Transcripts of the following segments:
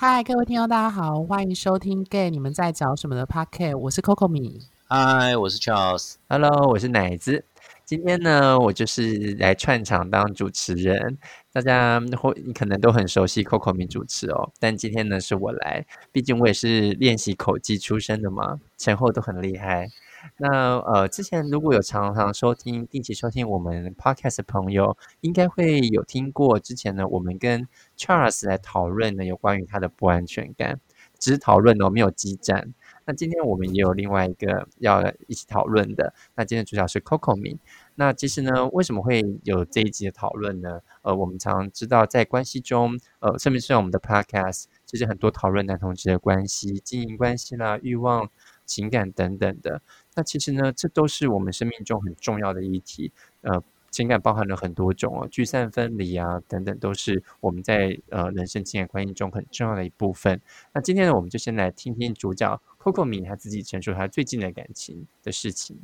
嗨，各位听众，大家好，欢迎收听《Gay 你们在找什么》的 Podcast，我是 Coco 米。嗨，我是 Charles，Hello，我是奶子。今天呢，我就是来串场当主持人。大家或你可能都很熟悉 Coco 米主持哦，但今天呢是我来，毕竟我也是练习口技出身的嘛，前后都很厉害。那呃，之前如果有常常收听、定期收听我们 podcast 的朋友，应该会有听过。之前呢，我们跟 Charles 来讨论呢，有关于他的不安全感，只是讨论哦，没有激战。那今天我们也有另外一个要一起讨论的。那今天主角是 Coco 米。那其实呢，为什么会有这一集的讨论呢？呃，我们常知道在关系中，呃，甚至是我们的 podcast，其实很多讨论男同志的关系、经营关系啦、欲望、情感等等的。那其实呢，这都是我们生命中很重要的议题。呃，情感包含了很多种哦，聚散分离啊，等等，都是我们在呃人生情感关系中很重要的一部分。那今天呢，我们就先来听听主角 Coco 米他自己陈述他最近的感情的事情。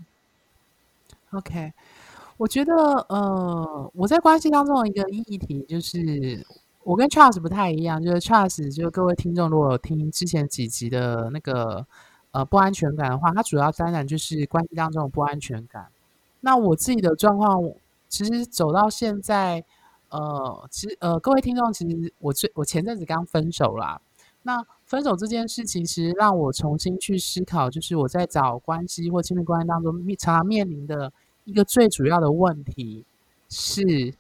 OK，我觉得呃，我在关系当中的一个议题就是，我跟 Charles 不太一样，就是 Charles，就是各位听众如果有听之前几集的那个。呃，不安全感的话，它主要当然就是关系当中的不安全感。那我自己的状况，其实走到现在，呃，其实呃，各位听众，其实我最我前阵子刚分手啦。那分手这件事情，其实让我重新去思考，就是我在找关系或亲密关系当中面常常面临的一个最主要的问题是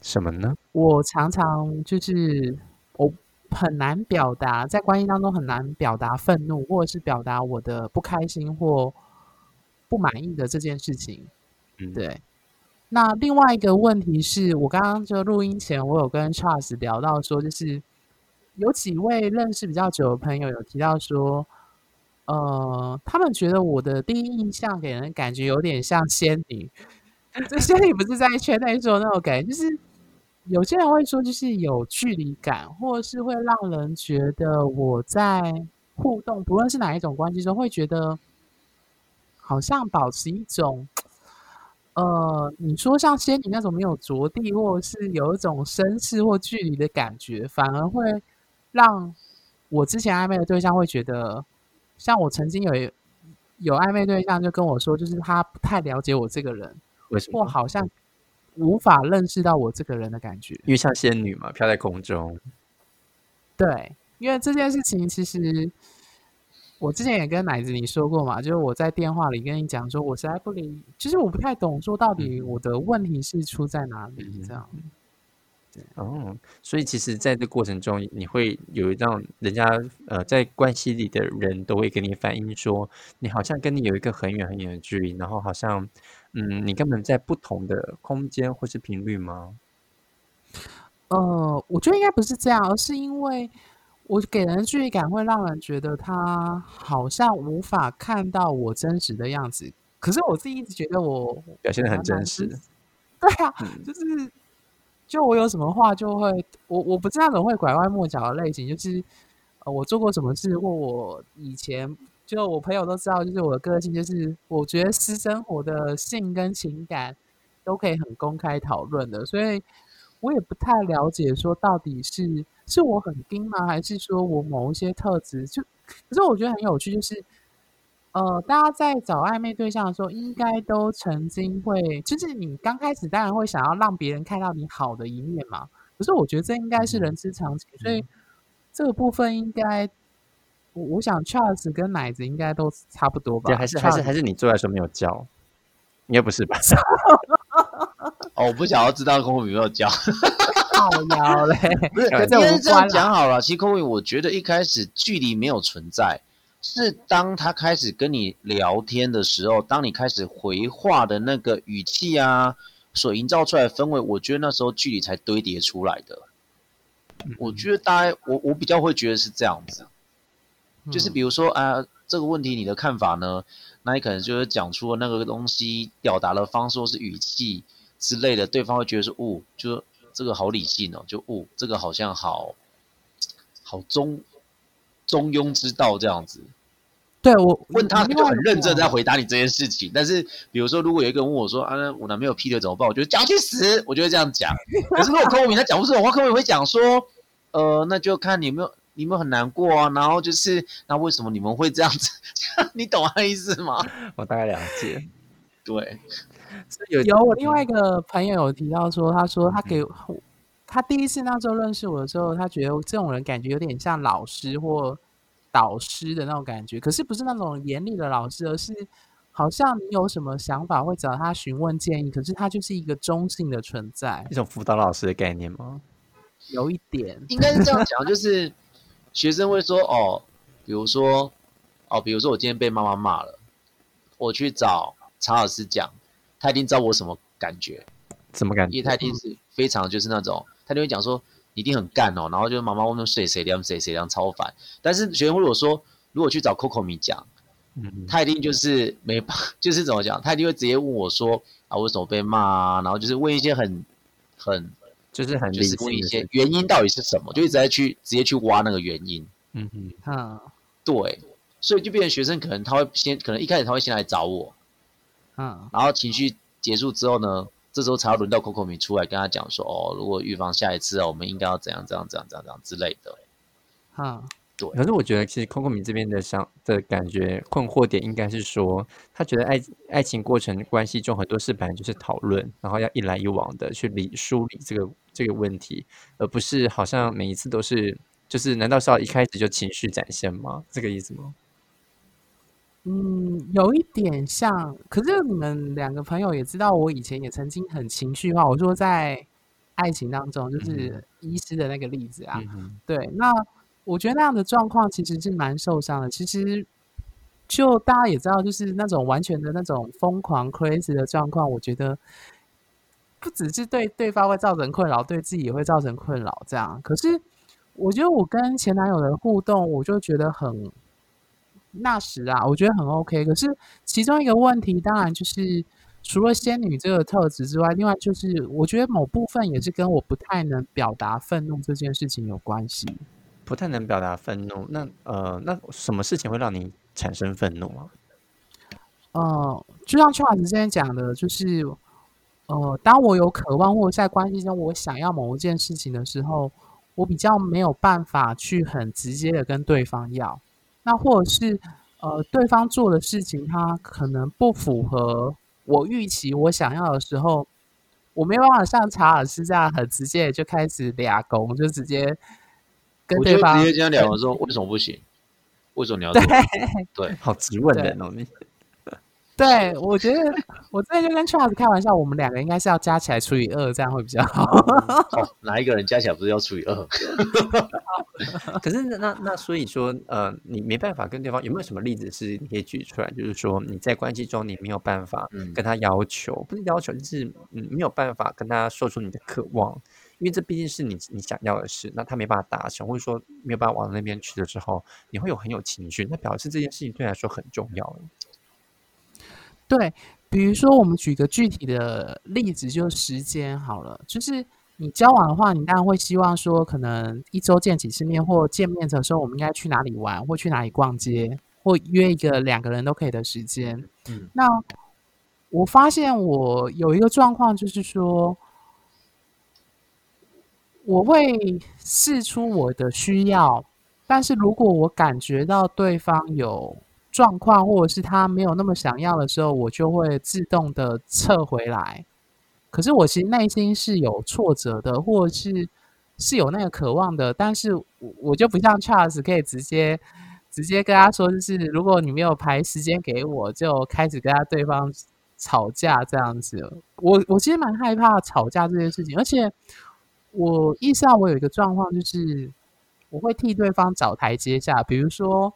什么呢？我常常就是我。很难表达，在关系当中很难表达愤怒，或者是表达我的不开心或不满意的这件事情。嗯，对。那另外一个问题是我刚刚就录音前，我有跟 Charles 聊到说，就是有几位认识比较久的朋友有提到说，呃，他们觉得我的第一印象给人感觉有点像仙女。这仙女不是在圈内说那种感觉，就是。有些人会说，就是有距离感，或者是会让人觉得我在互动，不论是哪一种关系中，会觉得好像保持一种，呃，你说像仙女那种没有着地，或者是有一种绅士或距离的感觉，反而会让我之前暧昧的对象会觉得，像我曾经有有暧昧对象就跟我说，就是他不太了解我这个人，或好像。无法认识到我这个人的感觉，因为像仙女嘛，飘在空中。对，因为这件事情其实我之前也跟奶子你说过嘛，就是我在电话里跟你讲说，我实在不理，其实我不太懂说到底我的问题是出在哪里这样。哦，所以其实在这过程中，你会有一让人家呃在关系里的人都会跟你反映说，你好像跟你有一个很远很远的距离，然后好像嗯，你根本在不同的空间或是频率吗？呃，我觉得应该不是这样，而是因为我给人距离感会让人觉得他好像无法看到我真实的样子。可是我自己一直觉得我表现的很真实。对啊，就是。就我有什么话就会，我我不是那种会拐弯抹角的类型，就是呃我做过什么事或我以前就我朋友都知道，就是我的个性，就是我觉得私生活的性跟情感都可以很公开讨论的，所以我也不太了解说到底是是我很硬吗，还是说我某一些特质就，可是我觉得很有趣，就是。呃，大家在找暧昧对象的时候，应该都曾经会，就是你刚开始当然会想要让别人看到你好的一面嘛。可是我觉得这应该是人之常情，所以这个部分应该，我我想 Charles 跟奶子应该都差不多吧？对，还是还是还是你坐的时候没有教？应该不是吧？哦，我不想要知道空有没有教。好妖嘞，不是，我们这样讲好了。其实空宇，我觉得一开始距离没有存在。是当他开始跟你聊天的时候，当你开始回话的那个语气啊，所营造出来的氛围，我觉得那时候距离才堆叠出来的。我觉得大概我我比较会觉得是这样子，就是比如说啊，这个问题你的看法呢？那你可能就是讲出了那个东西表达的方式或是语气之类的，对方会觉得是哦，就这个好理性哦，就哦，这个好像好好中。中庸之道这样子，对我问他他就很认真在回答你这件事情。但是，比如说，如果有一个人问我说：“啊，我男朋友劈腿怎么办？”我觉得叫去死，我就会这样讲。可是如果柯文明他讲不出这种话，柯文明会讲说：“呃，那就看你有没有你们很难过啊，然后就是那为什么你们会这样子？你懂他意思吗？我大概了解。对，有有我另外一个朋友有提到说，他说他给他第一次那时候认识我的时候，他觉得这种人感觉有点像老师或导师的那种感觉，可是不是那种严厉的老师，而是好像你有什么想法会找他询问建议，可是他就是一个中性的存在，一种辅导老师的概念吗？有一点，应该是这样讲，就是学生会说哦，比如说哦，比如说我今天被妈妈骂了，我去找查老师讲，他一定知道我什么感觉，什么感觉？因为他一定是非常就是那种，他就会讲说一定很干哦，然后就是妈妈问问谁谁凉谁谁凉超烦。但是学生如果说如果去找 Coco 米讲，嗯，他一定就是没办，就是怎么讲，他一定会直接问我说啊，为什么被骂啊？然后就是问一些很很。就是很就是问一些原因到底是什么，就一直在去直接去挖那个原因。嗯嗯，啊，对，所以就变成学生可能他会先，可能一开始他会先来找我，嗯，然后情绪结束之后呢，这时候才要轮到 Coco 米出来跟他讲说，哦，如果预防下一次啊，我们应该要怎样怎样怎样怎样之类的，啊。可是我觉得，其实 Coco 米这边的想的感觉困惑点，应该是说，他觉得爱爱情过程关系中很多事本来就是讨论，然后要一来一往的去理梳理这个这个问题，而不是好像每一次都是，就是难道是要一开始就情绪展现吗？这个意思吗？嗯，有一点像。可是你们两个朋友也知道，我以前也曾经很情绪化。我说在爱情当中，就是医师的那个例子啊，对，那。我觉得那样的状况其实是蛮受伤的。其实，就大家也知道，就是那种完全的那种疯狂 crazy 的状况，我觉得不只是对对方会造成困扰，对自己也会造成困扰。这样，可是我觉得我跟前男友的互动，我就觉得很那时啊，我觉得很 OK。可是其中一个问题，当然就是除了仙女这个特质之外，另外就是我觉得某部分也是跟我不太能表达愤怒这件事情有关系。不太能表达愤怒，那呃，那什么事情会让你产生愤怒啊？呃，就像邱老师之前讲的，就是呃，当我有渴望或者在关系中我想要某一件事情的时候，我比较没有办法去很直接的跟对方要，那或者是呃，对方做的事情他可能不符合我预期我想要的时候，我没有办法像查尔斯这样很直接的就开始俩攻，就直接。我就直接这样聊的时候，为什么不行？为什么你要 对？对，好直问的哦，你。对，我觉得我之前就跟 Charles 开玩笑，我们两个应该是要加起来除以二，这样会比较好。哪一个人加起来不是要除以二？可是那那所以说，呃，你没办法跟对方有没有什么例子是你可以举出来？就是说你在关系中你没有办法跟他要求，不是要求，就是嗯没有办法跟他说出你的渴望。因为这毕竟是你你想要的事，那他没办法达成，或者说没有办法往那边去的时候，你会有很有情绪，那表示这件事情对来说很重要。对，比如说我们举个具体的例子，就时间好了，就是你交往的话，你当然会希望说，可能一周见几次面，或见面的时候，我们应该去哪里玩，或去哪里逛街，或约一个两个人都可以的时间。嗯，那我发现我有一个状况，就是说。我会试出我的需要，但是如果我感觉到对方有状况，或者是他没有那么想要的时候，我就会自动的撤回来。可是我其实内心是有挫折的，或者是是有那个渴望的，但是我就不像 Charles 可以直接直接跟他说，就是如果你没有排时间给我，就开始跟他对方吵架这样子。我我其实蛮害怕吵架这件事情，而且。我意识到我有一个状况，就是我会替对方找台阶下，比如说，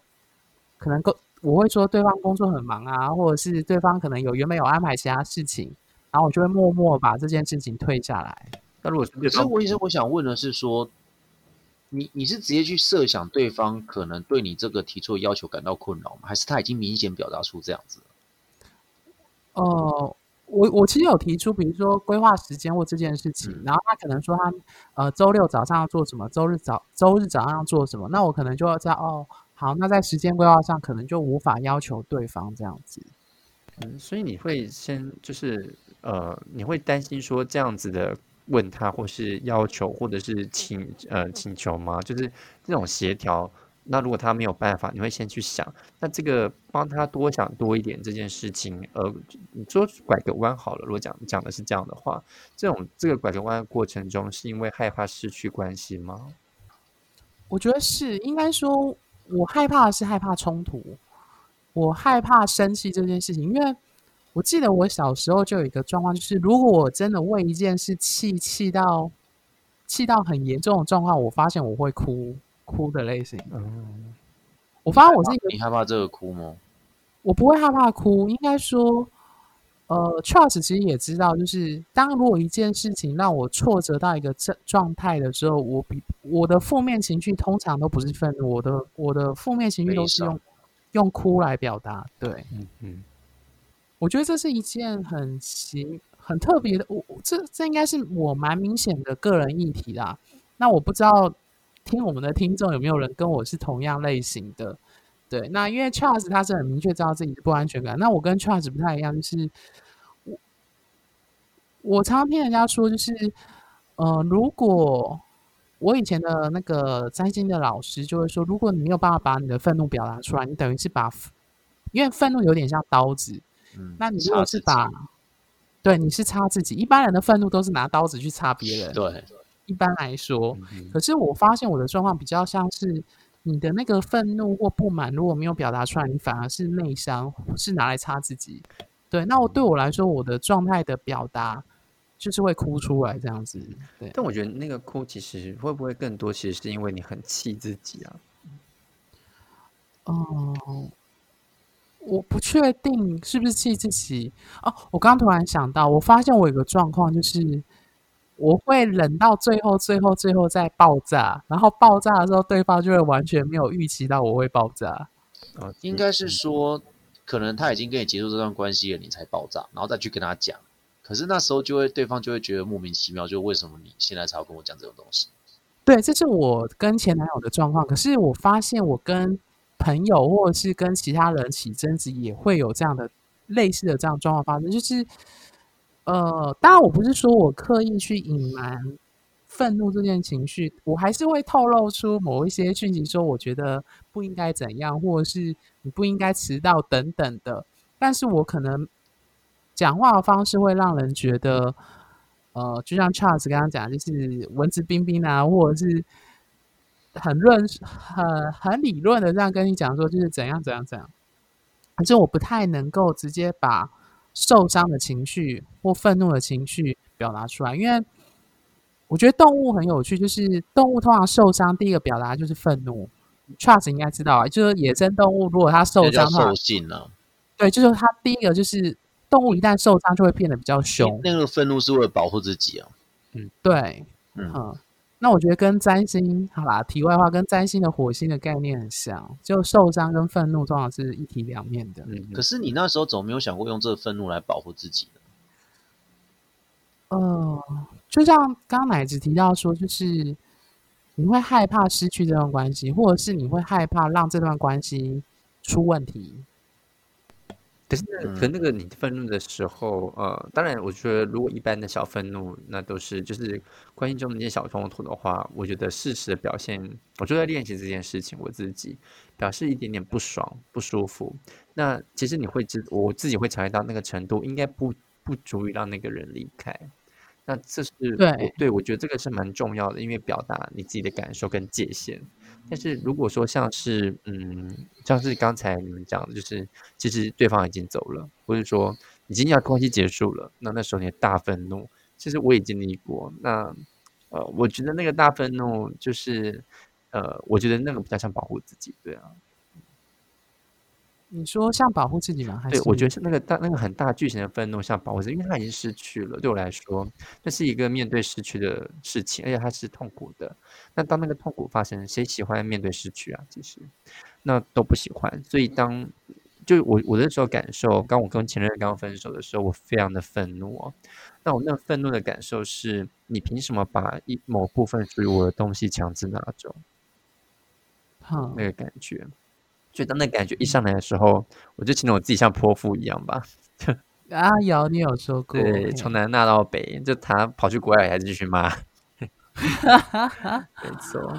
可能工我会说对方工作很忙啊，或者是对方可能有原本有安排其他事情，然后我就会默默把这件事情退下来。那如果可是我意思，我想问的是说，你你是直接去设想对方可能对你这个提出的要求感到困扰吗？还是他已经明显表达出这样子？哦。我我其实有提出，比如说规划时间或这件事情，然后他可能说他呃周六早上要做什么，周日早周日早上要做什么，那我可能就要在哦好，那在时间规划上可能就无法要求对方这样子。嗯，所以你会先就是呃，你会担心说这样子的问他，或是要求，或者是请呃请求吗？就是这种协调。那如果他没有办法，你会先去想，那这个帮他多想多一点这件事情，呃，你说拐个弯好了。如果讲讲的是这样的话，这种这个拐个弯的过程中，是因为害怕失去关系吗？我觉得是，应该说，我害怕是害怕冲突，我害怕生气这件事情，因为我记得我小时候就有一个状况，就是如果我真的为一件事气气到气到很严重的状况，我发现我会哭。哭的类型，嗯，我发现我是一个，你害怕这个哭吗？我不会害怕哭，应该说，呃，Charles 其实也知道，就是当如果一件事情让我挫折到一个状状态的时候，我比我的负面情绪通常都不是愤怒，我的我的负面情绪都是用用哭来表达。对，嗯嗯，我觉得这是一件很奇很特别的，我这这应该是我蛮明显的个人议题啦。那我不知道。听我们的听众有没有人跟我是同样类型的？对，那因为 Charles 他是很明确知道自己的不安全感，那我跟 Charles 不太一样，就是我我常常听人家说，就是呃，如果我以前的那个占星的老师就会说，如果你没有办法把你的愤怒表达出来，你等于是把，因为愤怒有点像刀子，嗯，那你如果是把，对，你是插自己，一般人的愤怒都是拿刀子去插别人，对。一般来说，可是我发现我的状况比较像是你的那个愤怒或不满，如果没有表达出来，你反而是内伤，是拿来擦自己。对，那我对我来说，我的状态的表达就是会哭出来这样子。对，但我觉得那个哭其实会不会更多，其实是因为你很气自己啊？哦，我不确定是不是气自己。哦，我刚突然想到，我发现我有个状况就是。我会忍到最后，最后，最后再爆炸，然后爆炸的时候，对方就会完全没有预期到我会爆炸。啊，应该是说，可能他已经跟你结束这段关系了，你才爆炸，然后再去跟他讲。可是那时候就会，对方就会觉得莫名其妙，就为什么你现在才要跟我讲这种东西？对，这是我跟前男友的状况。可是我发现，我跟朋友或者是跟其他人起争执，也会有这样的类似的这样状况发生，就是。呃，当然，我不是说我刻意去隐瞒愤怒这件情绪，我还是会透露出某一些讯息，说我觉得不应该怎样，或者是你不应该迟到等等的。但是我可能讲话的方式会让人觉得，呃，就像 Charles 刚刚讲，就是文质彬彬啊，或者是很论、很很理论的这样跟你讲说，就是怎样怎样怎样。反正我不太能够直接把。受伤的情绪或愤怒的情绪表达出来，因为我觉得动物很有趣，就是动物通常受伤，第一个表达就是愤怒。Trust 应该知道啊，就是野生动物如果它受伤的话，对，就是它第一个就是动物一旦受伤就会变得比较凶。那个愤怒是为了保护自己啊。嗯，对，嗯。那我觉得跟占星，好啦，题外话，跟占星的火星的概念很像，就受伤跟愤怒通常是一体两面的。嗯，可是你那时候怎么没有想过用这个愤怒来保护自己呢？呃，就像刚刚奶子提到说，就是你会害怕失去这段关系，或者是你会害怕让这段关系出问题。可是，可那个你愤怒的时候，呃，当然，我觉得如果一般的小愤怒，那都是就是关系中的一些小冲突的话，我觉得适时的表现，我就在练习这件事情，我自己表示一点点不爽、不舒服。那其实你会知，我自己会察觉到那个程度，应该不不足以让那个人离开。那这是对，对我觉得这个是蛮重要的，因为表达你自己的感受跟界限。但是如果说像是嗯，像是刚才你们讲的，就是其实对方已经走了，或者说已经要关系结束了，那那时候你的大愤怒，其实我也经历过。那呃，我觉得那个大愤怒就是呃，我觉得那个比较像保护自己，对啊。你说像保护自己吗？对，我觉得是那个大那个很大剧情的愤怒，像保护自己，因为他已经失去了。对我来说，那是一个面对失去的事情，而且它是痛苦的。那当那个痛苦发生，谁喜欢面对失去啊？其实，那都不喜欢。所以当就我我那时候感受，刚我跟前任刚分手的时候，我非常的愤怒哦。那我那愤怒的感受是，你凭什么把一某部分属于我的东西强制拿走？好，那个感觉。就当那感觉一上来的时候，我就形容我自己像泼妇一样吧。阿瑶你有说过，对，从南骂到北，就他跑去国外还是继续骂，没错。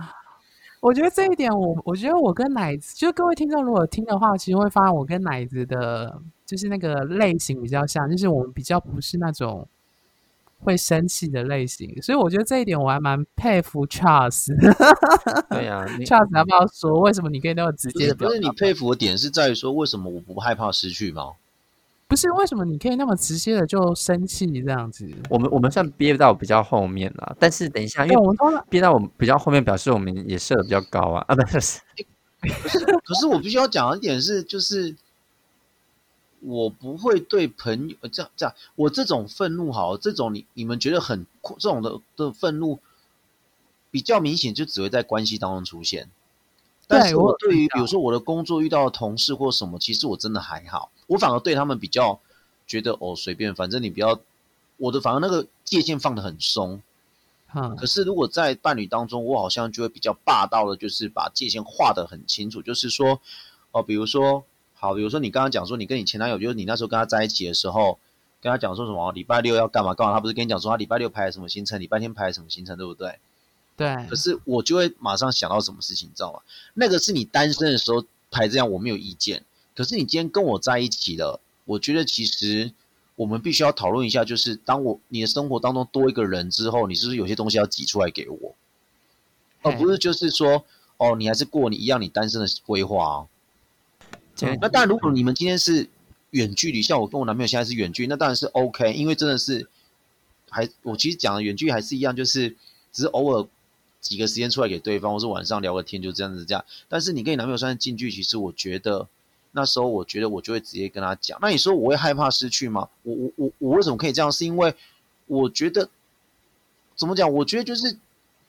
我觉得这一点，我我觉得我跟奶子，就各位听众如果听的话，其实会发现我跟奶子的，就是那个类型比较像，就是我们比较不是那种会生气的类型，所以我觉得这一点我还蛮佩服 Charles。对呀，Charles 要不要说为什么你可以那么直接的表不是你佩服的点是在于说，为什么我不害怕失去吗？不是为什么你可以那么直接的就生气这样子？我们我们算憋到比较后面了，但是等一下，因为我们憋到我们比较后面，表示我们也设的比较高啊啊！不是，可是可是我必须要讲一点是，就是我不会对朋友这样这样，我这种愤怒好，这种你你们觉得很这种的的愤怒比较明显，就只会在关系当中出现。但是我对于比如说我的工作遇到的同事或什么，其实我真的还好。我反而对他们比较觉得哦随便，反正你不要我的，反而那个界限放的很松。可是如果在伴侣当中，我好像就会比较霸道的，就是把界限画的很清楚。就是说哦，比如说好，比如说你刚刚讲说你跟你前男友，就是你那时候跟他在一起的时候，跟他讲说什么礼拜六要干嘛干嘛，他不是跟你讲说他礼拜六排什么行程，礼拜天排什么行程，对不对？对。可是我就会马上想到什么事情，你知道吗？那个是你单身的时候排这样，我没有意见。可是你今天跟我在一起了，我觉得其实我们必须要讨论一下，就是当我你的生活当中多一个人之后，你是不是有些东西要挤出来给我，而不是就是说哦，你还是过你一样你单身的规划啊。那当然，如果你们今天是远距离，像我跟我男朋友现在是远距，那当然是 OK，因为真的是还我其实讲的远距还是一样，就是只是偶尔几个时间出来给对方，或是晚上聊个天就这样子这样。但是你跟你男朋友算是近距，其实我觉得。那时候我觉得我就会直接跟他讲。那你说我会害怕失去吗？我我我我为什么可以这样？是因为我觉得怎么讲？我觉得就是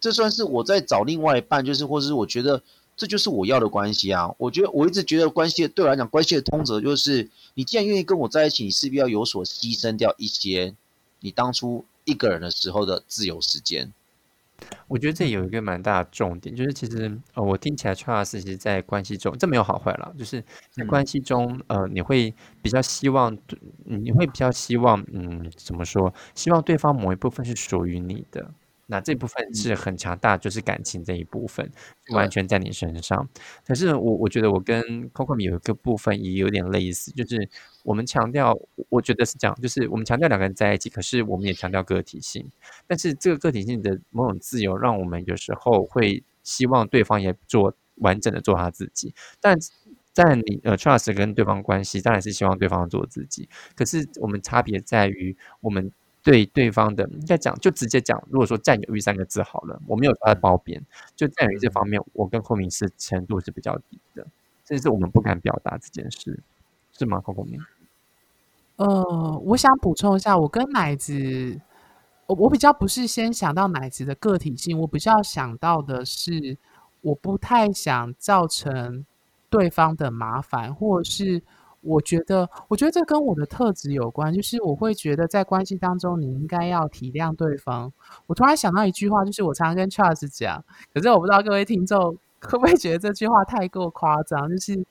这算是我在找另外一半，就是或者是我觉得这就是我要的关系啊。我觉得我一直觉得关系对我来讲，关系的通则就是你既然愿意跟我在一起，你势必要有所牺牲掉一些你当初一个人的时候的自由时间。我觉得这有一个蛮大的重点，就是其实呃，我听起来 Charles 其实，在关系中，这没有好坏了，就是在关系中，呃，你会比较希望，你会比较希望，嗯，怎么说？希望对方某一部分是属于你的。那这部分是很强大，就是感情这一部分完全在你身上。可是我我觉得我跟 Coco 米有一个部分也有点类似，就是我们强调，我觉得是这样，就是我们强调两个人在一起，可是我们也强调个体性。但是这个个体性的某种自由，让我们有时候会希望对方也做完整的做他自己。但在你呃 trust 跟对方关系，当然是希望对方做自己。可是我们差别在于我们。对对方的应该讲，就直接讲。如果说占有欲三个字好了，我没有他的褒贬，就占有欲这方面，我跟孔明是程度是比较低的，这是我们不敢表达这件事，是吗？孔明？呃，我想补充一下，我跟奶子，我我比较不是先想到奶子的个体性，我比较想到的是，我不太想造成对方的麻烦，或者是。我觉得，我觉得这跟我的特质有关，就是我会觉得在关系当中，你应该要体谅对方。我突然想到一句话，就是我常常跟 Charles 讲，可是我不知道各位听众会不会觉得这句话太过夸张。就是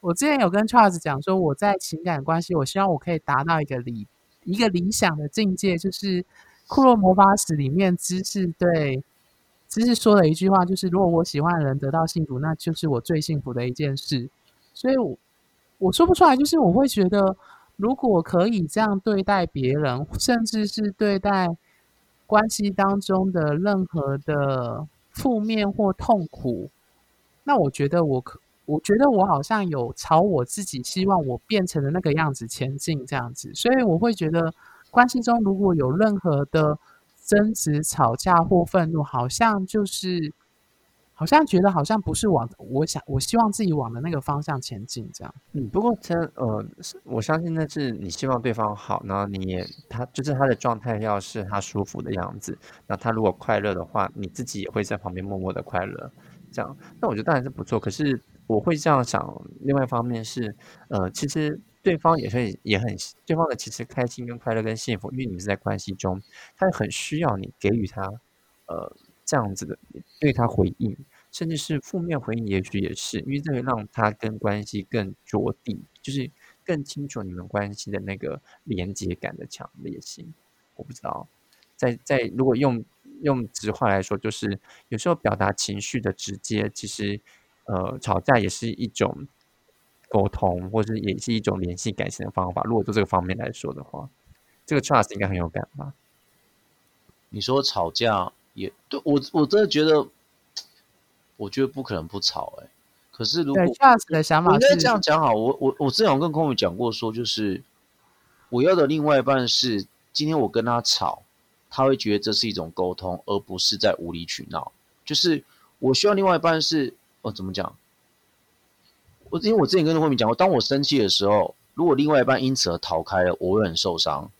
我之前有跟 Charles 讲说，我在情感关系，我希望我可以达到一个理一个理想的境界，就是《库洛魔法使》里面知识对知识说的一句话，就是如果我喜欢的人得到幸福，那就是我最幸福的一件事。所以，我。我说不出来，就是我会觉得，如果可以这样对待别人，甚至是对待关系当中的任何的负面或痛苦，那我觉得我可，我觉得我好像有朝我自己希望我变成的那个样子前进，这样子，所以我会觉得关系中如果有任何的争执、吵架或愤怒，好像就是。好像觉得好像不是往我想我希望自己往的那个方向前进这样。嗯，不过这呃，我相信那是你希望对方好，然后你也他就是他的状态要是他舒服的样子，那他如果快乐的话，你自己也会在旁边默默的快乐。这样，那我觉得当然是不错。可是我会这样想，另外一方面是呃，其实对方也会也很对方的其实开心跟快乐跟幸福，因为你们是在关系中，他很需要你给予他呃这样子的对他回应。甚至是负面回应，也许也是，因为这会让他跟关系更着地，就是更清楚你们关系的那个连接感的强烈性。我不知道，在在如果用用直话来说，就是有时候表达情绪的直接，其实呃吵架也是一种沟通，或者也是一种联系感情的方法。如果做这个方面来说的话，这个 trust 应该很有感吧？你说吵架也对我，我真的觉得，我觉得不可能不吵哎。可是如果的想法，应该这样讲好。我我我之前跟空宇讲过，说就是我要的另外一半是，今天我跟他吵，他会觉得这是一种沟通，而不是在无理取闹。就是我需要另外一半是，哦，怎么讲？我因为我之前跟空宇讲过，当我生气的时候，如果另外一半因此而逃开了，我会很受伤。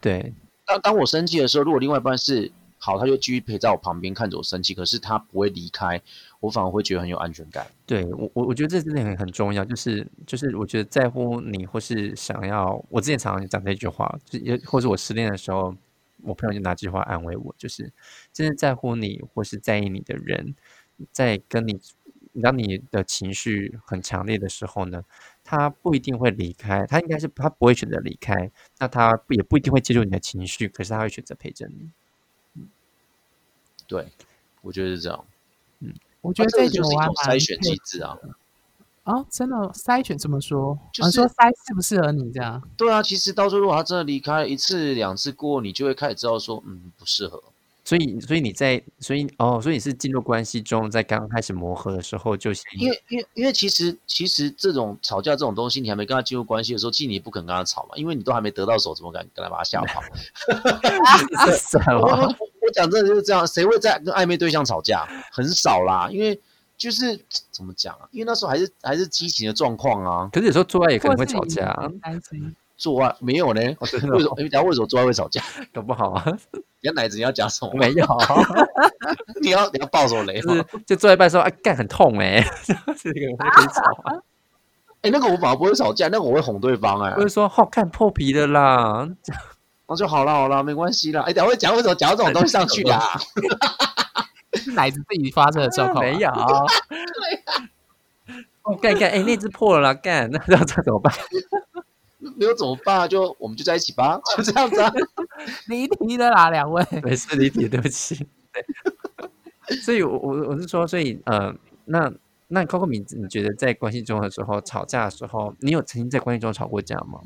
对。当当我生气的时候，如果另外一半是好，他就继续陪在我旁边看着我生气，可是他不会离开，我反而会觉得很有安全感。对我，我我觉得这真的很很重要，就是就是我觉得在乎你，或是想要，我之前常常讲这句话，就也或者我失恋的时候，我朋友就拿这句话安慰我，就是真的在乎你或是在意你的人，在跟你。当你的情绪很强烈的时候呢，他不一定会离开，他应该是他不会选择离开，那他也不一定会接受你的情绪，可是他会选择陪着你。嗯，对，我觉得是这样。嗯，我觉得这就是一种筛选机制啊。啊，真的筛选怎么说？就是说筛适不适合你这样？对啊，其实到时候如果他真的离开一次两次过，你就会开始知道说，嗯，不适合。所以，所以你在，所以哦，所以你是进入关系中，在刚刚开始磨合的时候就先，因为，因为，因为其实，其实这种吵架这种东西，你还没跟他进入关系的时候，其实你不肯跟他吵嘛，因为你都还没得到手，怎么敢跟他把他吓跑？我我讲真的就是这样，谁会在跟暧昧对象吵架？很少啦，因为就是怎么讲啊？因为那时候还是还是激情的状况啊。可是有时候做爱也可能会吵架。做爱没有呢？为什么？你讲为什么做爱会吵架？搞不好啊！你要奶子你要夹什么？没有。你要你要爆手雷？是就做一半说啊，干很痛哎，这个会可以吵啊。哎，那个我反而不会吵架，那个我会哄对方哎。不是说好看破皮的啦，那就好了好了，没关系啦。哎，等会讲为什么讲到这种东西上去啊？奶子自己发生的状况没有。干干哎，那只破了啦，干那这样怎么办？没有怎么办？就我们就在一起吧，就这样子啊。离题的啦，两位。没事，离题，对不起。对。所以，我我我是说，所以呃，那那 Coco 米，你觉得在关系中的时候吵架的时候，你有曾经在关系中吵过架吗？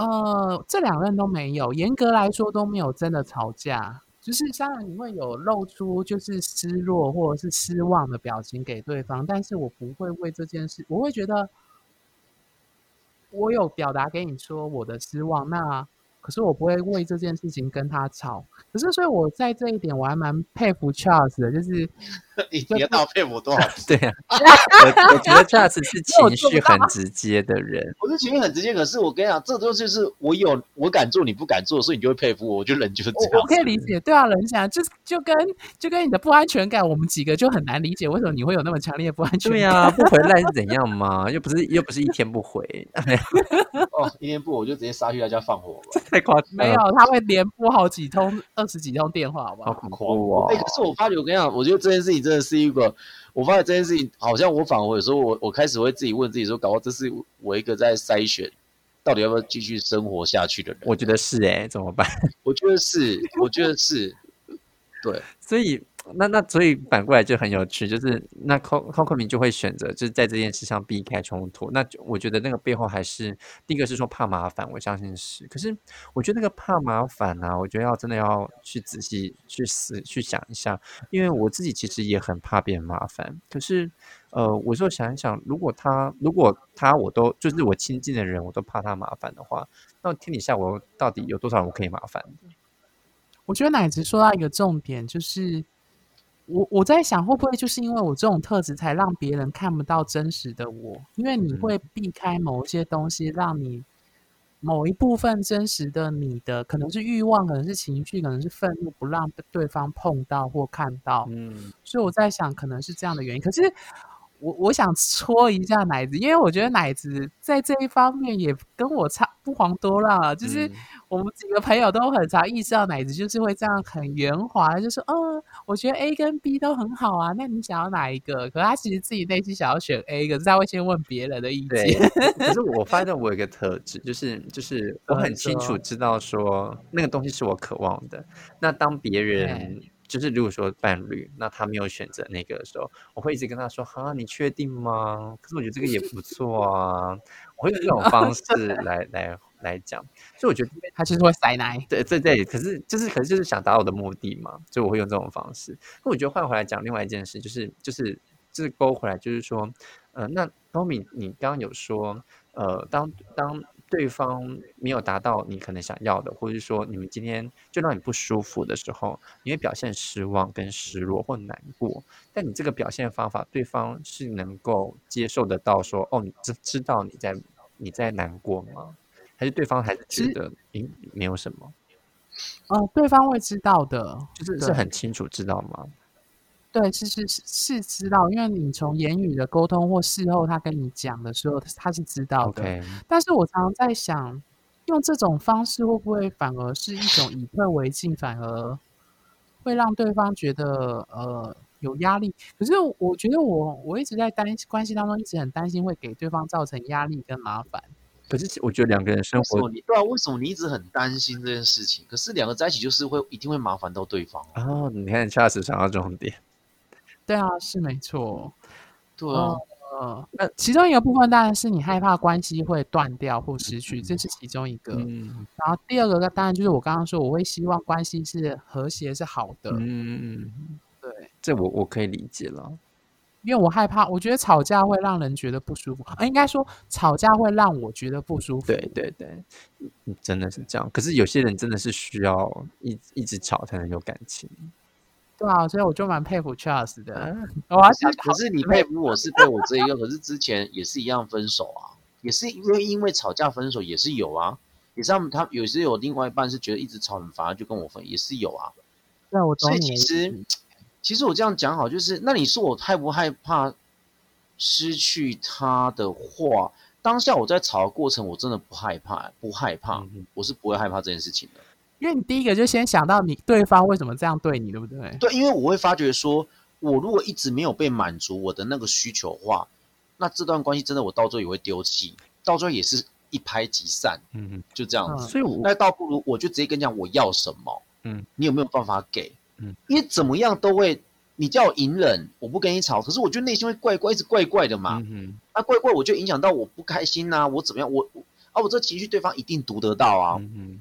呃，这两任都没有，严格来说都没有真的吵架。就是当然你会有露出就是失落或者是失望的表情给对方，但是我不会为这件事，我会觉得。我有表达给你说我的失望，那可是我不会为这件事情跟他吵。可是，所以我在这一点我还蛮佩服 Charles 的，就是 你你要佩服多少？对啊，我我觉得 Charles 是情绪很直接的人。我是情绪很直接，可是我跟你讲，这东西是我有我敢做，你不敢做，所以你就会佩服我。我觉得人就是这样。我可以理解，对啊，人想就就跟就跟你的不安全感，我们几个就很难理解为什么你会有那么强烈的不安全感。对啊，不回来是怎样嘛？又不是又不是一天不回。哦，一天不我就直接杀去他家放火吧。太夸张，没有他会连拨好几通。二十几通电话，好不好？好恐怖啊！哎，可是我发觉，我跟你讲，我觉得这件事情真的是一个，我发现这件事情好像我反而有时候我我开始会自己问自己说，搞这是我一个在筛选，到底要不要继续生活下去的人？我觉得是哎，怎么办？我觉得是，我觉得是，对，所以。那那所以反过来就很有趣，就是那 Co Coco 明就会选择就是在这件事上避开冲突。那我觉得那个背后还是第一个是说怕麻烦，我相信是。可是我觉得那个怕麻烦啊，我觉得要真的要去仔细去思去想一下，因为我自己其实也很怕变麻烦。可是呃，我就想一想，如果他如果他我都就是我亲近的人，我都怕他麻烦的话，那天底下我到底有多少人我可以麻烦？我觉得奶子说到一个重点就是。我我在想，会不会就是因为我这种特质，才让别人看不到真实的我？因为你会避开某一些东西，让你某一部分真实的你的，可能是欲望，可能是情绪，可能是愤怒，不让对方碰到或看到。嗯，所以我在想，可能是这样的原因。可是我我想戳一下奶子，因为我觉得奶子在这一方面也跟我差不遑多让啊。就是我们几个朋友都很常意识到奶子就是会这样很圆滑，就说嗯，我觉得 A 跟 B 都很好啊，那你想要哪一个？可他其实自己内心想要选 A，可是他会先问别人的意见。可是我发现我有一个特质，就是就是我很清楚知道说那个东西是我渴望的。那当别人。就是如果说伴侣，那他没有选择那个的时候，我会一直跟他说：“哈，你确定吗？”可是我觉得这个也不错啊，我会用这种方式 来来来讲。所以我觉得他就是会塞奶，对对对。可是就是可是就是想达到我的目的嘛，所以我会用这种方式。那我觉得换回来讲另外一件事，就是就是就是勾回来，就是说，呃，那高敏，你刚刚有说，呃，当当。对方没有达到你可能想要的，或者是说你们今天就让你不舒服的时候，你会表现失望、跟失落或难过。但你这个表现方法，对方是能够接受得到，说哦，你知知道你在你在难过吗？还是对方还是觉得诶没有什么？哦，对方会知道的，就是是很清楚知道吗？对，是是是是知道，因为你从言语的沟通或事后他跟你讲的时候，他是知道的。但是我常常在想，用这种方式会不会反而是一种以退为进，反而会让对方觉得呃有压力？可是我觉得我我一直在担关系当中一直很担心会给对方造成压力跟麻烦。可是我觉得两个人生活，你对啊，为什么你一直很担心这件事情？可是两个在一起就是会一定会麻烦到对方哦。你看，恰实想到重点。对啊，是没错。对啊，那其中一个部分当然是你害怕关系会断掉或失去，这是其中一个。嗯，然后第二个当然就是我刚刚说，我会希望关系是和谐是好的。嗯，对，这我我可以理解了，因为我害怕，我觉得吵架会让人觉得不舒服啊，应该说吵架会让我觉得不舒服。对对对，真的是这样。可是有些人真的是需要一一直吵才能有感情。对啊，所以我就蛮佩服 Charles 的。我想，可是你佩服我是对我这一个，可是之前也是一样分手啊，也是因为因为吵架分手也是有啊，也是他们他有时有另外一半是觉得一直吵很烦，就跟我分也是有啊。对，我所以其实其实我这样讲好，就是那你说我害不害怕失去他的话，当下我在吵的过程，我真的不害怕，不害怕，我是不会害怕这件事情的。因为你第一个就先想到你对方为什么这样对你，对不对？对，因为我会发觉说，我如果一直没有被满足我的那个需求话，那这段关系真的我到最后也会丢弃，到最后也是一拍即散。嗯嗯，就这样子。所以，那倒不如我就直接跟你讲我要什么。嗯，你有没有办法给？嗯，因为怎么样都会，你叫我隐忍，我不跟你吵，可是我觉得内心会怪怪，一直怪怪的嘛。嗯那怪怪我就影响到我不开心呐，我怎么样？我啊，我这情绪对方一定读得到啊。嗯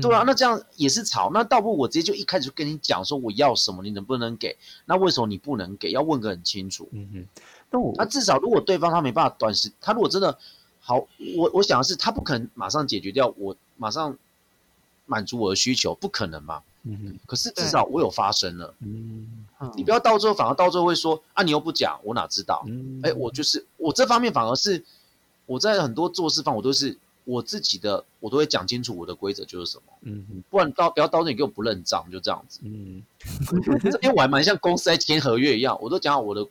对啊，那这样也是吵。那倒不如我直接就一开始就跟你讲说我要什么，你能不能给？那为什么你不能给？要问个很清楚。嗯哼。那我那至少如果对方他没办法短时，他如果真的好，我我想的是他不可能马上解决掉我，马上满足我的需求，不可能嘛。嗯哼。可是至少我有发生了。嗯。你不要到最后反而到最后会说啊，你又不讲，我哪知道？嗯。哎，我就是我这方面反而是我在很多做事方我都是。我自己的我都会讲清楚我的规则就是什么，嗯，不然到不要到时候你给我不认账就这样子，嗯，因为我还蛮像公司在签合约一样，我都讲好我的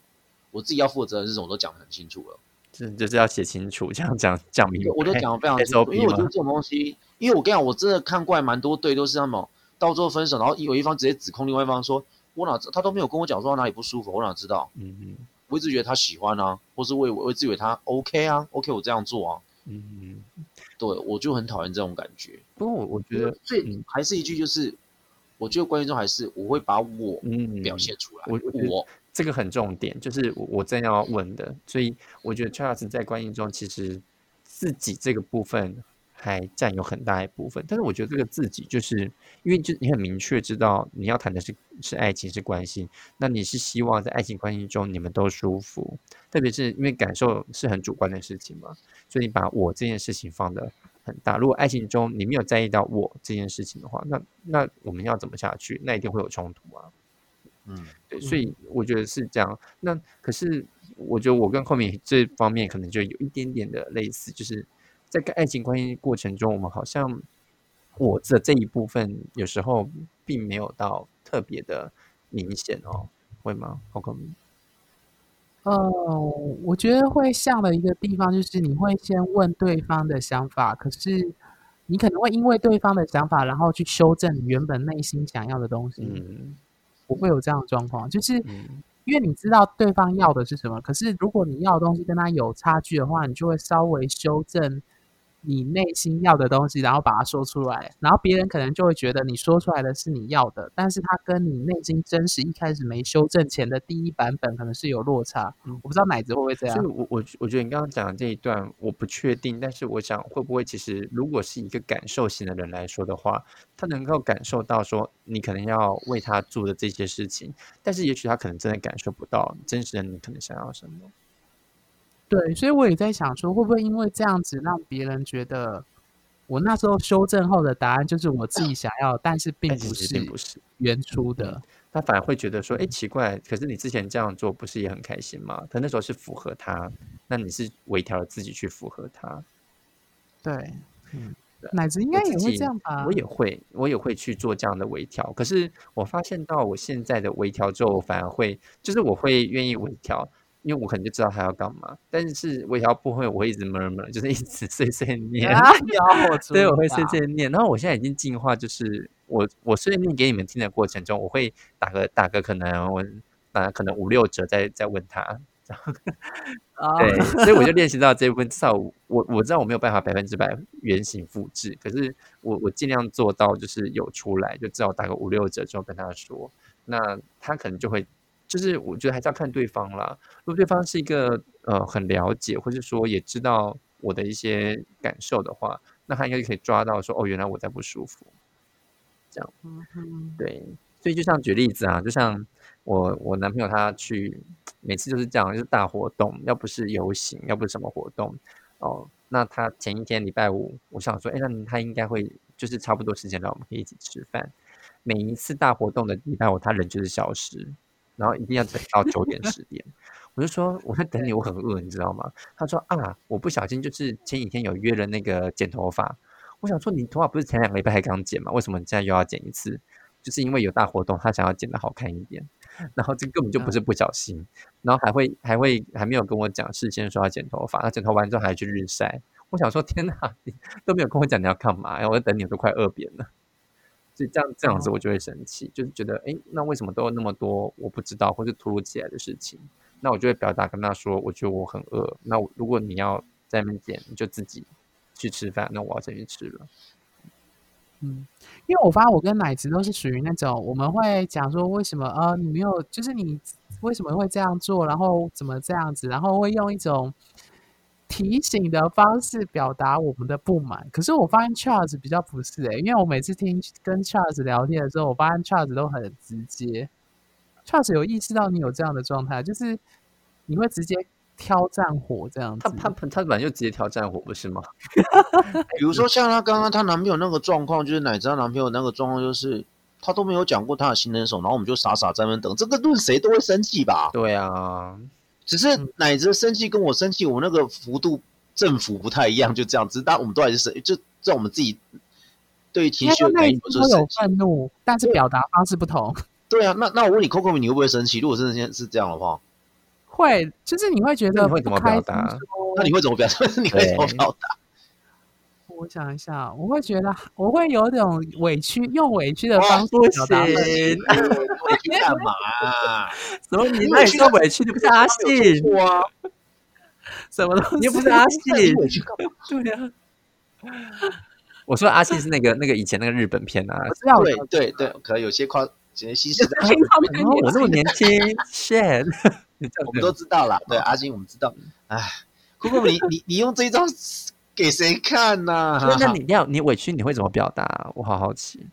我自己要负责的是什么，我都讲得很清楚了，这就是要写清楚，这样讲讲明白，我都讲得非常清楚，因为我觉得这种东西，因为我跟你讲，我真的看过来蛮多对都是那么到最后分手，然后有一方直接指控另外一方说，我哪他都没有跟我讲说哪里不舒服，我哪知道，嗯嗯，我一直觉得他喜欢啊，或是我我一直以为他 OK 啊，OK 我这样做啊，嗯嗯。对，我就很讨厌这种感觉。不过我我觉得，最还是一句，就是我觉得关系中还是我会把我表现出来。我我这个很重点，就是我正要问的。所以我觉得 Charles 在关系中，其实自己这个部分。还占有很大一部分，但是我觉得这个自己就是因为就你很明确知道你要谈的是是爱情是关系，那你是希望在爱情关系中你们都舒服，特别是因为感受是很主观的事情嘛，所以你把我这件事情放的很大。如果爱情中你没有在意到我这件事情的话，那那我们要怎么下去？那一定会有冲突啊。嗯，对，所以我觉得是这样。那可是我觉得我跟后面这方面可能就有一点点的类似，就是。在跟爱情关系过程中，我们好像我的这一部分有时候并没有到特别的明显哦，会吗？好可能。呃，我觉得会像的一个地方就是你会先问对方的想法，可是你可能会因为对方的想法，然后去修正你原本内心想要的东西。嗯，我会有这样的状况，就是因为你知道对方要的是什么，可是如果你要的东西跟他有差距的话，你就会稍微修正。你内心要的东西，然后把它说出来，然后别人可能就会觉得你说出来的是你要的，但是它跟你内心真实一开始没修正前的第一版本可能是有落差。我不知道奶子会不会这样。所以，我我我觉得你刚刚讲的这一段我不确定，但是我想会不会其实如果是一个感受型的人来说的话，他能够感受到说你可能要为他做的这些事情，但是也许他可能真的感受不到真实的你可能想要什么。对，所以我也在想说，会不会因为这样子让别人觉得我那时候修正后的答案就是我自己想要，但是并不是并不是原初的，他反而会觉得说，哎，奇怪，可是你之前这样做不是也很开心吗？可那时候是符合他，那你是微调了自己去符合他。对，嗯，奶子应该也会这样吧？我也会，我也会去做这样的微调。可是我发现到我现在的微调之后，反而会就是我会愿意微调。因为我可能就知道他要干嘛，但是我也要不会，我会一直 murmur，就是一直碎碎念。对，我会碎碎念。然后我现在已经进化，就是我我碎念给你们听的过程中，我会打个打个可能我打可能五六折，再再问他。对，所以我就练习到这部分。至少我我知道我没有办法百分之百原形复制，可是我我尽量做到，就是有出来，就至少打个五六折之后跟他说，那他可能就会。就是我觉得还是要看对方啦。如果对方是一个呃很了解，或者说也知道我的一些感受的话，那他应该可以抓到说哦，原来我在不舒服。这样，对。所以就像举例子啊，就像我我男朋友他去每次就是这样，就是大活动，要不是游行，要不是什么活动哦，那他前一天礼拜五，我想说，哎，那他应该会就是差不多时间了，我们可以一起吃饭。每一次大活动的礼拜五，他人就是消失。然后一定要等到九点十点，我就说我在等你，我很饿，你知道吗？他说啊，我不小心就是前几天有约了那个剪头发，我想说你头发不是前两个礼拜还刚剪吗？为什么你现在又要剪一次？就是因为有大活动，他想要剪的好看一点。然后这根本就不是不小心，然后还会还会还没有跟我讲事先说要剪头发，他剪头完之后还去日晒。我想说天哪，你都没有跟我讲你要干嘛？我在等你都快饿扁了。这样这样子我就会生气，就是觉得哎，那为什么都有那么多我不知道或者突如其来的事情？那我就会表达跟他说，我觉得我很饿。那如果你要在那边点，你就自己去吃饭。那我要先去吃了。嗯，因为我发现我跟奶子都是属于那种，我们会讲说为什么呃你没有，就是你为什么会这样做，然后怎么这样子，然后会用一种。提醒的方式表达我们的不满，可是我发现 Charles 比较不是诶，因为我每次听跟 Charles 聊天的时候，我发现 Charles 都很直接。Charles 有意识到你有这样的状态，就是你会直接挑战火这样子。他他他本来就直接挑战火，不是吗？比如说像她刚刚她男朋友那个状况，就是奶子她男朋友那个状况，就是他都没有讲过他的新人手，然后我们就傻傻在那等，这个论谁都会生气吧？对啊。只是奶子生气跟我生气，我那个幅度振幅不太一样，就这样子。但我们都还是生，就在我们自己对情绪反应都有愤怒，但是表达方式不同。对啊，那那我问你，Coco 你会不会生气？如果真的是这样的话，会，就是你会觉得你会怎么表达？那你会怎么表达？你会怎么表达？我想一下，我会觉得我会有种委屈，用委屈的方式表达。委屈干嘛？什么？你那你说委屈？你不是阿信？什么东西？你又不是阿信？对呀。我说阿信是那个那个以前那个日本片啊。对对对，可能有些夸，有些西式的。我那么年轻，shit，我们都知道了。对阿信，我们知道。哎，姑姑，你你你用这一招。给谁看呐？那你要你委屈你会怎么表达？我好好奇。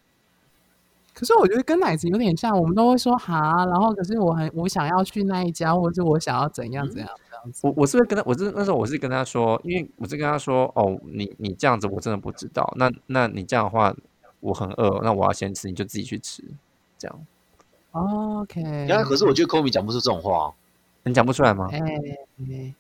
可是我觉得跟奶子有点像，我们都会说哈，然后可是我很我想要去那一家，或者我想要怎样怎样这样子。我我是会跟他，我是那时候我是跟他说，因为我是跟他说哦，你你这样子我真的不知道。那那你这样的话，我很饿，那我要先吃，你就自己去吃，这样。OK。呀，可是我觉得 Kobe 讲不出这种话，你讲不出来吗？哎。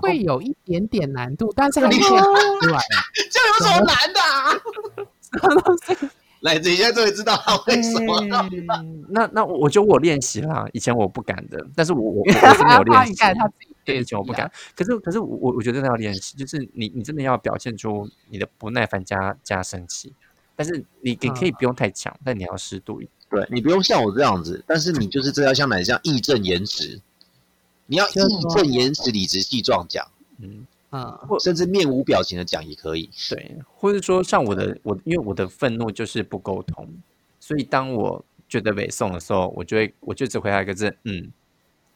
会有一点点难度，但是还是可以出来。这有什么难的？来，子，你现在终于知道他为什么？那那我就我练习啦，以前我不敢的，但是我我我真的有练习。他自己对以前我不敢，可是可是我我觉得那要练习，就是你你真的要表现出你的不耐烦加加生气，但是你你可以不用太强，但你要适度一点。对你不用像我这样子，但是你就是这要像奶这样义正言辞，你要义正言辞、理直气壮讲，嗯。啊，或甚至面无表情的讲也可以，对，或者说像我的我，因为我的愤怒就是不沟通，所以当我觉得北宋的时候，我就会我就只回他一个字，嗯，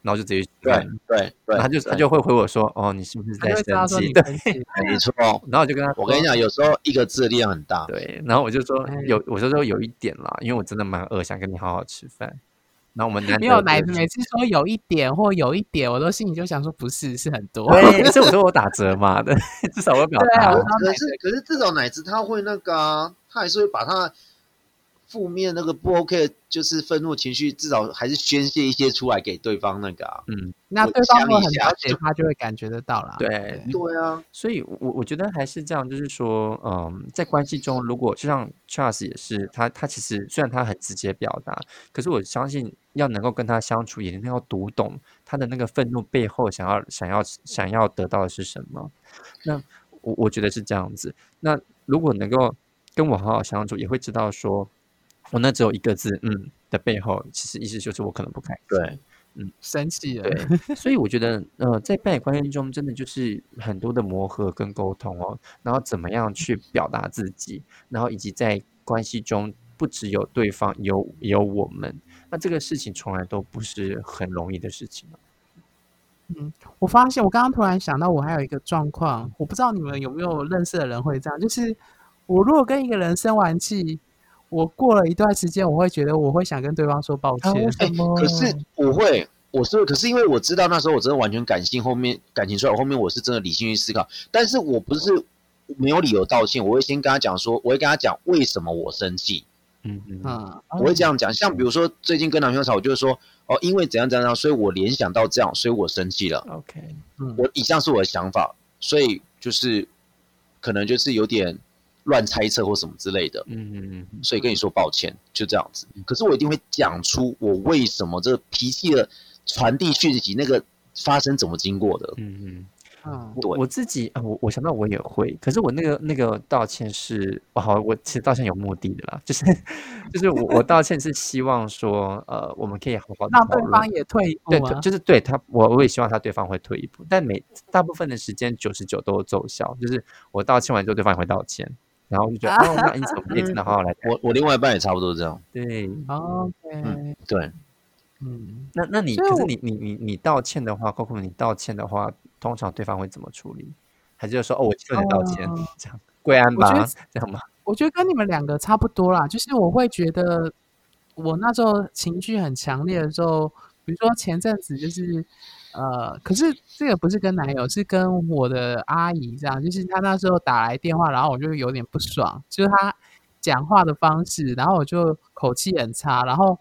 然后就直接对对对，他就他就会回我说，哦，你是不是在生气？对，没错。然后我就跟他，我跟你讲，有时候一个字力量很大，对。然后我就说有，我就说有一点啦，因为我真的蛮饿，想跟你好好吃饭。那我们没有奶子，每次说有一点或有一点，我都心里就想说不是，是很多。对，所以我说我打折嘛，对，至少我表达。可是可是这种奶子他会那个啊，他还是会把他。负面那个不 OK，就是愤怒情绪，至少还是宣泄一些出来给对方那个。啊嗯，那对方会很了解他，就会感觉得到啦。对，对啊。所以，我我觉得还是这样，就是说，嗯，在关系中，如果就像 Charles 也是，他他其实虽然他很直接表达，可是我相信要能够跟他相处，也一定要读懂他的那个愤怒背后想要想要想要得到的是什么。那我我觉得是这样子。那如果能够跟我好好相处，也会知道说。我那只有一个字，嗯的背后，其实意思就是我可能不开心，对，嗯，生气了，对，所以我觉得，呃，在伴侣关系中，真的就是很多的磨合跟沟通哦，然后怎么样去表达自己，然后以及在关系中不只有对方，有有我们，那这个事情从来都不是很容易的事情嗯，我发现我刚刚突然想到，我还有一个状况，我不知道你们有没有认识的人会这样，就是我如果跟一个人生完气。我过了一段时间，我会觉得我会想跟对方说抱歉。可是我会，我是可是因为我知道那时候我真的完全感性，后面感情出来，后面我是真的理性去思考。但是我不是没有理由道歉，我会先跟他讲说，我会跟他讲为什么我生气。嗯嗯我会这样讲。像比如说最近跟男朋友吵，我就说哦，因为怎样怎样，所以我联想到这样，所以我生气了。OK，嗯，我以上是我的想法，所以就是可能就是有点。乱猜测或什么之类的，嗯嗯嗯，所以跟你说抱歉，就这样子。可是我一定会讲出我为什么这脾气的传递讯息，那个发生怎么经过的，嗯嗯。啊，我我自己啊，我我想到我也会，可是我那个那个道歉是，好，我其实道歉有目的的啦，就是就是我我道歉是希望说，呃，我们可以好好让对方也退一步，对，就是对他，我我也希望他对方会退一步，但每大部分的时间九十九都奏效，就是我道歉完之后，对方也会道歉。然后就觉得，哦，那因此我们可以真的好好来。我我另外一半也差不多这样。对，OK，对，嗯，那那你可是你你你你道歉的话，包括你道歉的话，通常对方会怎么处理？还是说，哦，我向你道歉，这样跪安吧，这样吗？我觉得跟你们两个差不多啦，就是我会觉得，我那时候情绪很强烈的时候，比如说前阵子就是。呃，可是这个不是跟男友，是跟我的阿姨这样，就是他那时候打来电话，然后我就有点不爽，就是他讲话的方式，然后我就口气很差，然后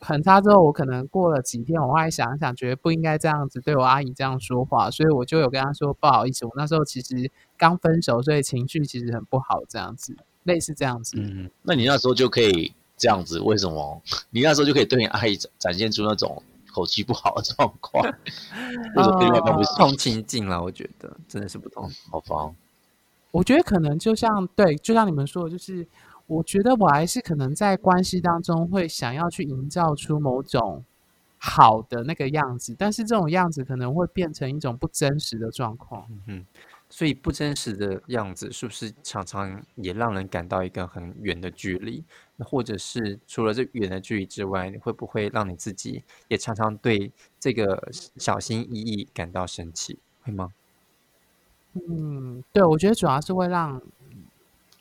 很差之后，我可能过了几天，我后来想一想，觉得不应该这样子对我阿姨这样说话，所以我就有跟他说不好意思，我那时候其实刚分手，所以情绪其实很不好，这样子，类似这样子。嗯，那你那时候就可以这样子，为什么？你那时候就可以对你阿姨展展现出那种。口气不好的状况，或者另外不同情境了，我觉得真的是不同。好方，我觉得可能就像对，就像你们说的，就是我觉得我还是可能在关系当中会想要去营造出某种好的那个样子，但是这种样子可能会变成一种不真实的状况。嗯。所以不真实的样子，是不是常常也让人感到一个很远的距离？那或者是除了这远的距离之外，你会不会让你自己也常常对这个小心翼翼感到生气？会吗？嗯，对，我觉得主要是会让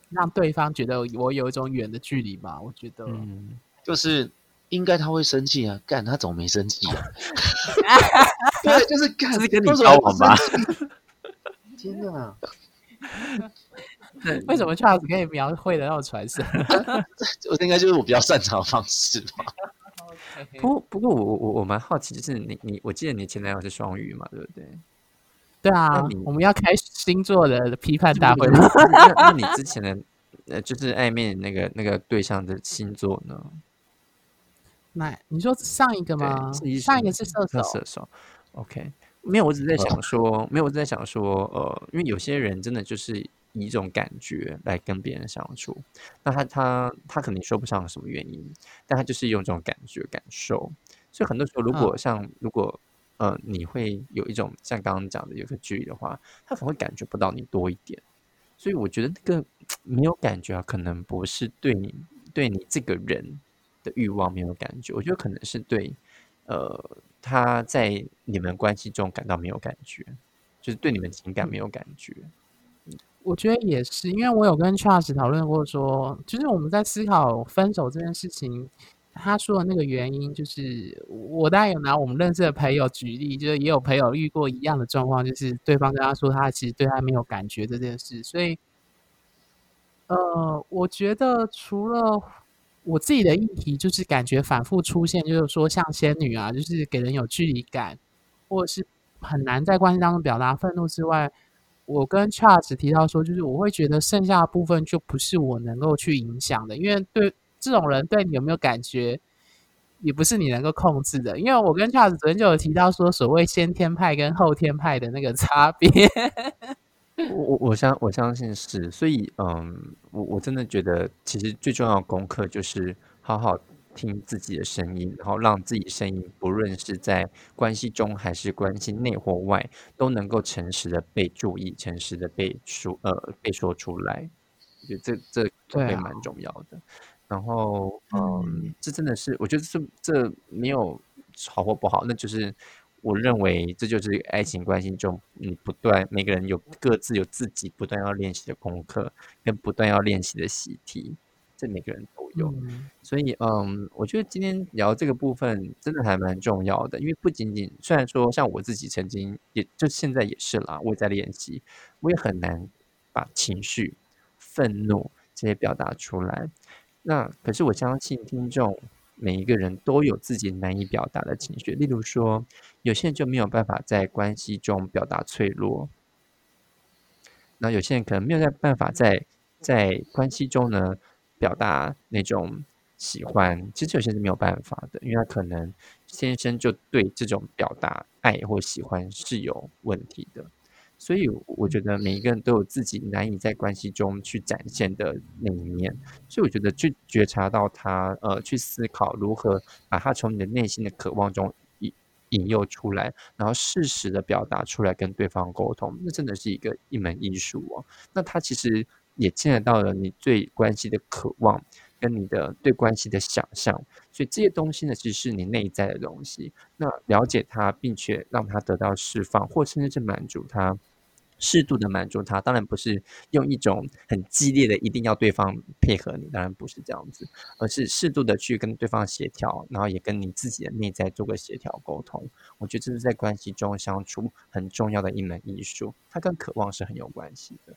让对方觉得我有一种远的距离吧。我觉得，嗯，就是应该他会生气啊，干他怎么没生气啊？对，就是干是跟你交往吧。天哪！为什么 Charles 可以描绘的那么传神？我应该就是我比较擅长的方式吧。不不过我我我蛮好奇，就是你你我记得你前男友是双鱼嘛，对不对？对啊，我们要开星座的批判大会了。那那你之前的呃，就是暧昧那个那个对象的星座呢？那你说上一个吗？上一个是射手。射手，OK，没有，我只是在想说，没有，我只在想说，呃，因为有些人真的就是以一种感觉来跟别人相处，那他他他可能说不上什么原因，但他就是用这种感觉感受，所以很多时候，如果像如果呃你会有一种像刚刚讲的有个距离的话，他可能会感觉不到你多一点，所以我觉得那个没有感觉啊，可能不是对你对你这个人。的欲望没有感觉，我觉得可能是对，呃，他在你们关系中感到没有感觉，就是对你们情感没有感觉。我觉得也是，因为我有跟 Charles 讨论过，说就是我们在思考分手这件事情，他说的那个原因，就是我当然有拿我们认识的朋友举例，就是也有朋友遇过一样的状况，就是对方跟他说他其实对他没有感觉这件事，所以，呃，我觉得除了。我自己的议题就是感觉反复出现，就是说像仙女啊，就是给人有距离感，或者是很难在关系当中表达愤怒之外，我跟 Charles 提到说，就是我会觉得剩下的部分就不是我能够去影响的，因为对这种人对你有没有感觉，也不是你能够控制的。因为我跟 Charles 昨天就有提到说，所谓先天派跟后天派的那个 差别。我我我相我相信是，所以嗯，我我真的觉得，其实最重要的功课就是好好听自己的声音，然后让自己声音，不论是在关系中还是关系内或外，都能够诚实的被注意，诚实的被说呃被说出来，我觉得这这会蛮重要的。然后嗯，这真的是我觉得这这没有好或不好，那就是。我认为这就是爱情关系中，你不断每个人有各自有自己不断要练习的功课，跟不断要练习的习题，这每个人都有。所以，嗯，我觉得今天聊这个部分真的还蛮重要的，因为不仅仅虽然说像我自己曾经，也就现在也是啦，我也在练习，我也很难把情绪、愤怒这些表达出来。那可是我相信听众。每一个人都有自己难以表达的情绪，例如说，有些人就没有办法在关系中表达脆弱，那有些人可能没有在办法在在关系中呢表达那种喜欢，其实有些是没有办法的，因为他可能天生就对这种表达爱或喜欢是有问题的。所以我觉得每一个人都有自己难以在关系中去展现的那一面，所以我觉得去觉察到他，呃，去思考如何把他从你的内心的渴望中引引诱出来，然后适时的表达出来跟对方沟通，那真的是一个一门艺术哦。那他其实也见得到了你对关系的渴望跟你的对关系的想象，所以这些东西呢，其实是你内在的东西。那了解它，并且让它得到释放，或甚至是满足它。适度的满足他，当然不是用一种很激烈的一定要对方配合你，当然不是这样子，而是适度的去跟对方协调，然后也跟你自己的内在做个协调沟通。我觉得这是在关系中相处很重要的一门艺术，它跟渴望是很有关系的。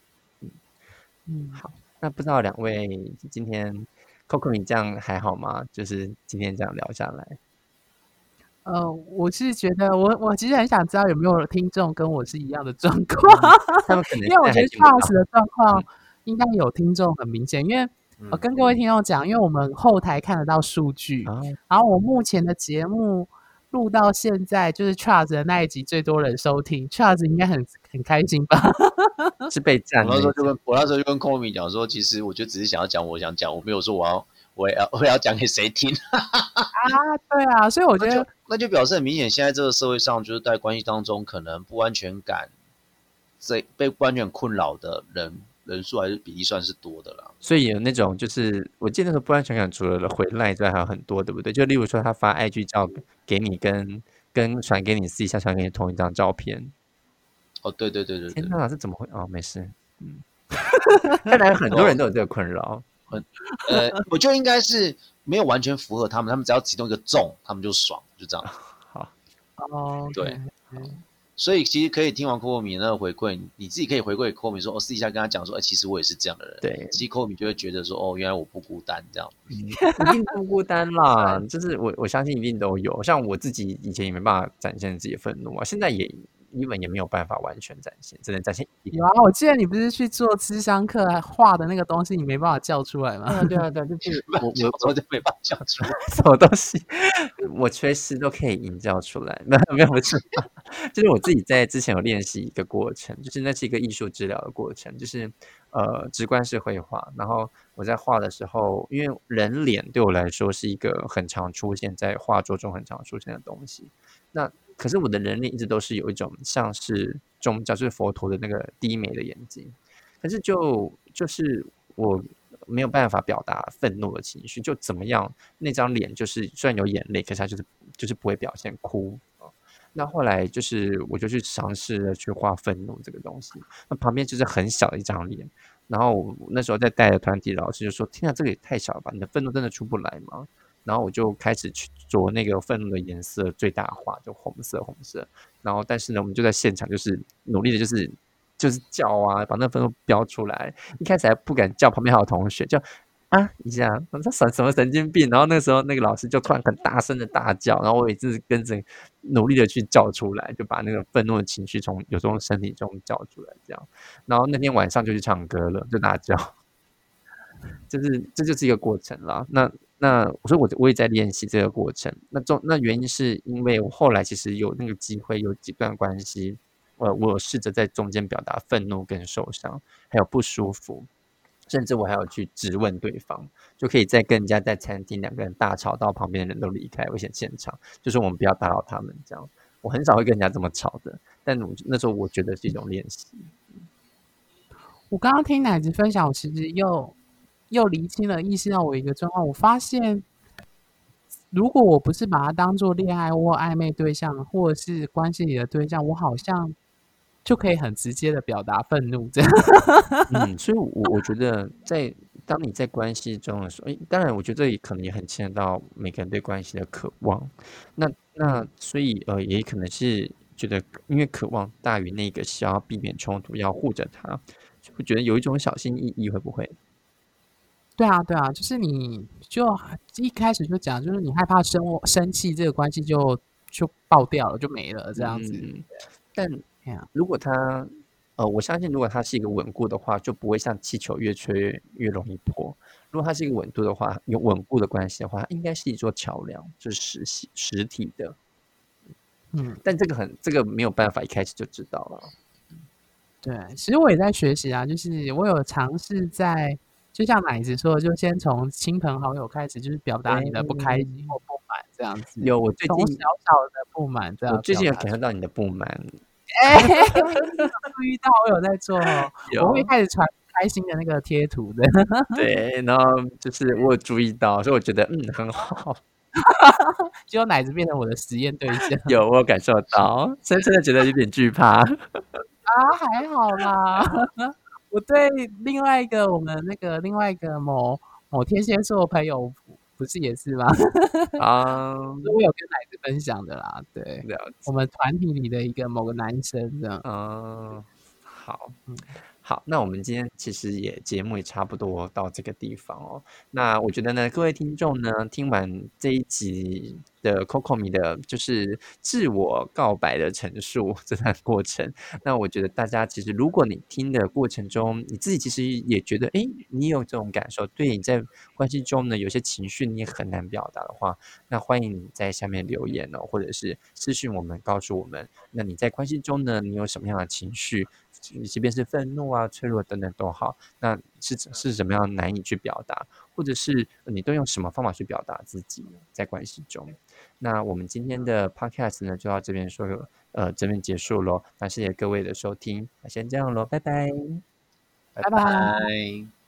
嗯嗯，好，那不知道两位今天 Coco 你这样还好吗？就是今天这样聊下来。呃，我是觉得，我我其实很想知道有没有听众跟我是一样的状况，因为我觉得 Charles 的状况应该有听众很明显，因为我跟各位听众讲，因为我们后台看得到数据，然后我目前的节目录到现在，就是 Charles 的那一集最多人收听，Charles 应该很很开心吧？是被赞。我那时候就跟我那时候就跟 Komi 讲说，其实我就只是想要讲我想讲，我没有说我要。我要我要讲给谁听啊？对啊，所以我觉得那就表示很明显，现在这个社会上，就是在关系当中，可能不安全感、这被不安全困扰的人人数还是比例算是多的啦。所以有那种就是，我记得那个不安全感除了回赖之外，还有很多，对不对？就例如说，他发 IG 照给你，跟跟传给你，私底下传给你同一张照片。哦，对对对对，天哪，这怎么会？哦，没事，嗯，看来很多人都有这个困扰。很呃，我觉得应该是没有完全符合他们，他们只要启动一个重，他们就爽，就这样。好，哦，对，所以其实可以听完柯米那个回馈，你自己可以回馈柯米说，我私底下跟他讲说，哎，其实我也是这样的人。对，其实柯米就会觉得说，哦，原来我不孤单，这样。一定不孤单啦，就是我我相信一定都有，像我自己以前也没办法展现自己的愤怒啊，现在也。基本也没有办法完全展现，只能展现。有啊，我记得你不是去做智商课画的那个东西，你没办法叫出来吗？对啊，对啊，就是 我我我就没办法叫出来，什么东西，我随时都可以营造出来。没有没有不是，就是我自己在之前有练习一个过程，就是那是一个艺术治疗的过程，就是呃直观式绘画。然后我在画的时候，因为人脸对我来说是一个很常出现在画作中很常出现的东西，那。可是我的人脸一直都是有一种像是宗教，就是佛陀的那个低眉的眼睛。可是就就是我没有办法表达愤怒的情绪，就怎么样？那张脸就是虽然有眼泪，可是它就是就是不会表现哭啊。那后来就是我就去尝试着去画愤怒这个东西。那旁边就是很小的一张脸，然后那时候在带的团体老师就说：“天啊，这个也太小了吧！你的愤怒真的出不来吗？”然后我就开始去着那个愤怒的颜色最大化，就红色，红色。然后，但是呢，我们就在现场，就是努力的，就是就是叫啊，把那愤怒标出来。一开始还不敢叫，旁边还有同学叫啊一下，这神什么神经病？然后那时候那个老师就突然很大声的大叫，然后我也是跟着努力的去叫出来，就把那个愤怒的情绪从有时候身体中叫出来，这样。然后那天晚上就去唱歌了，就大叫，就是这就是一个过程了。那。那所以，我我也在练习这个过程。那中那原因是因为我后来其实有那个机会，有几段关系，呃，我试着在中间表达愤怒跟受伤，还有不舒服，甚至我还有去质问对方，就可以再跟人家在餐厅两个人大吵到旁边的人都离开危险现场，就是我们不要打扰他们这样。我很少会跟人家这么吵的，但那时候我觉得是一种练习。我刚刚听奶子分享，我其实又。又厘清了意识到我一个状况，我发现，如果我不是把它当做恋爱或暧昧对象，或是关系里的对象，我好像就可以很直接的表达愤怒这样。嗯，所以，我我觉得，在当你在关系中的时候，哎，当然，我觉得这里可能也很牵扯到每个人对关系的渴望。那那，所以呃，也可能是觉得，因为渴望大于那个想要避免冲突，要护着他，就会觉得有一种小心翼翼，会不会？对啊，对啊，就是你就一开始就讲，就是你害怕生生气，这个关系就就爆掉了，就没了这样子。嗯但如果它呃，我相信如果它是一个稳固的话，就不会像气球越吹越容易破。如果它是一个稳度的话，有稳固的关系的话，应该是一座桥梁，就是实实实体的。嗯，但这个很这个没有办法一开始就知道了。对，其实我也在学习啊，就是我有尝试在。就像奶子说，就先从亲朋好友开始，就是表达你的不开心或不满这样子。有，我最近小小的不满这样。我最近有感受到你的不满。哎，注意到我有在做哦，我会开始传开心的那个贴图的。对，然后就是我有注意到，所以我觉得嗯很好。结果奶子变成我的实验对象。有，我有感受到，深深的觉得有点惧怕。啊，还好啦。我对另外一个我们那个另外一个某某天蝎座朋友，不是也是吗？啊，我有跟奶子分享的啦，对，我们团体里的一个某个男生这样。啊，好，嗯。好，那我们今天其实也节目也差不多到这个地方哦。那我觉得呢，各位听众呢，听完这一集的 Coco 米的，就是自我告白的陈述 这段过程，那我觉得大家其实，如果你听的过程中，你自己其实也觉得，哎，你有这种感受，对你在关系中呢，有些情绪你也很难表达的话，那欢迎你在下面留言哦，或者是私信我们，告诉我们，那你在关系中呢，你有什么样的情绪？你即便是愤怒啊、脆弱等等都好，那是是怎么样难以去表达，或者是你都用什么方法去表达自己在关系中？那我们今天的 podcast 呢，就到这边说，呃，这边结束喽。那谢谢各位的收听，那先这样喽，拜拜，拜拜。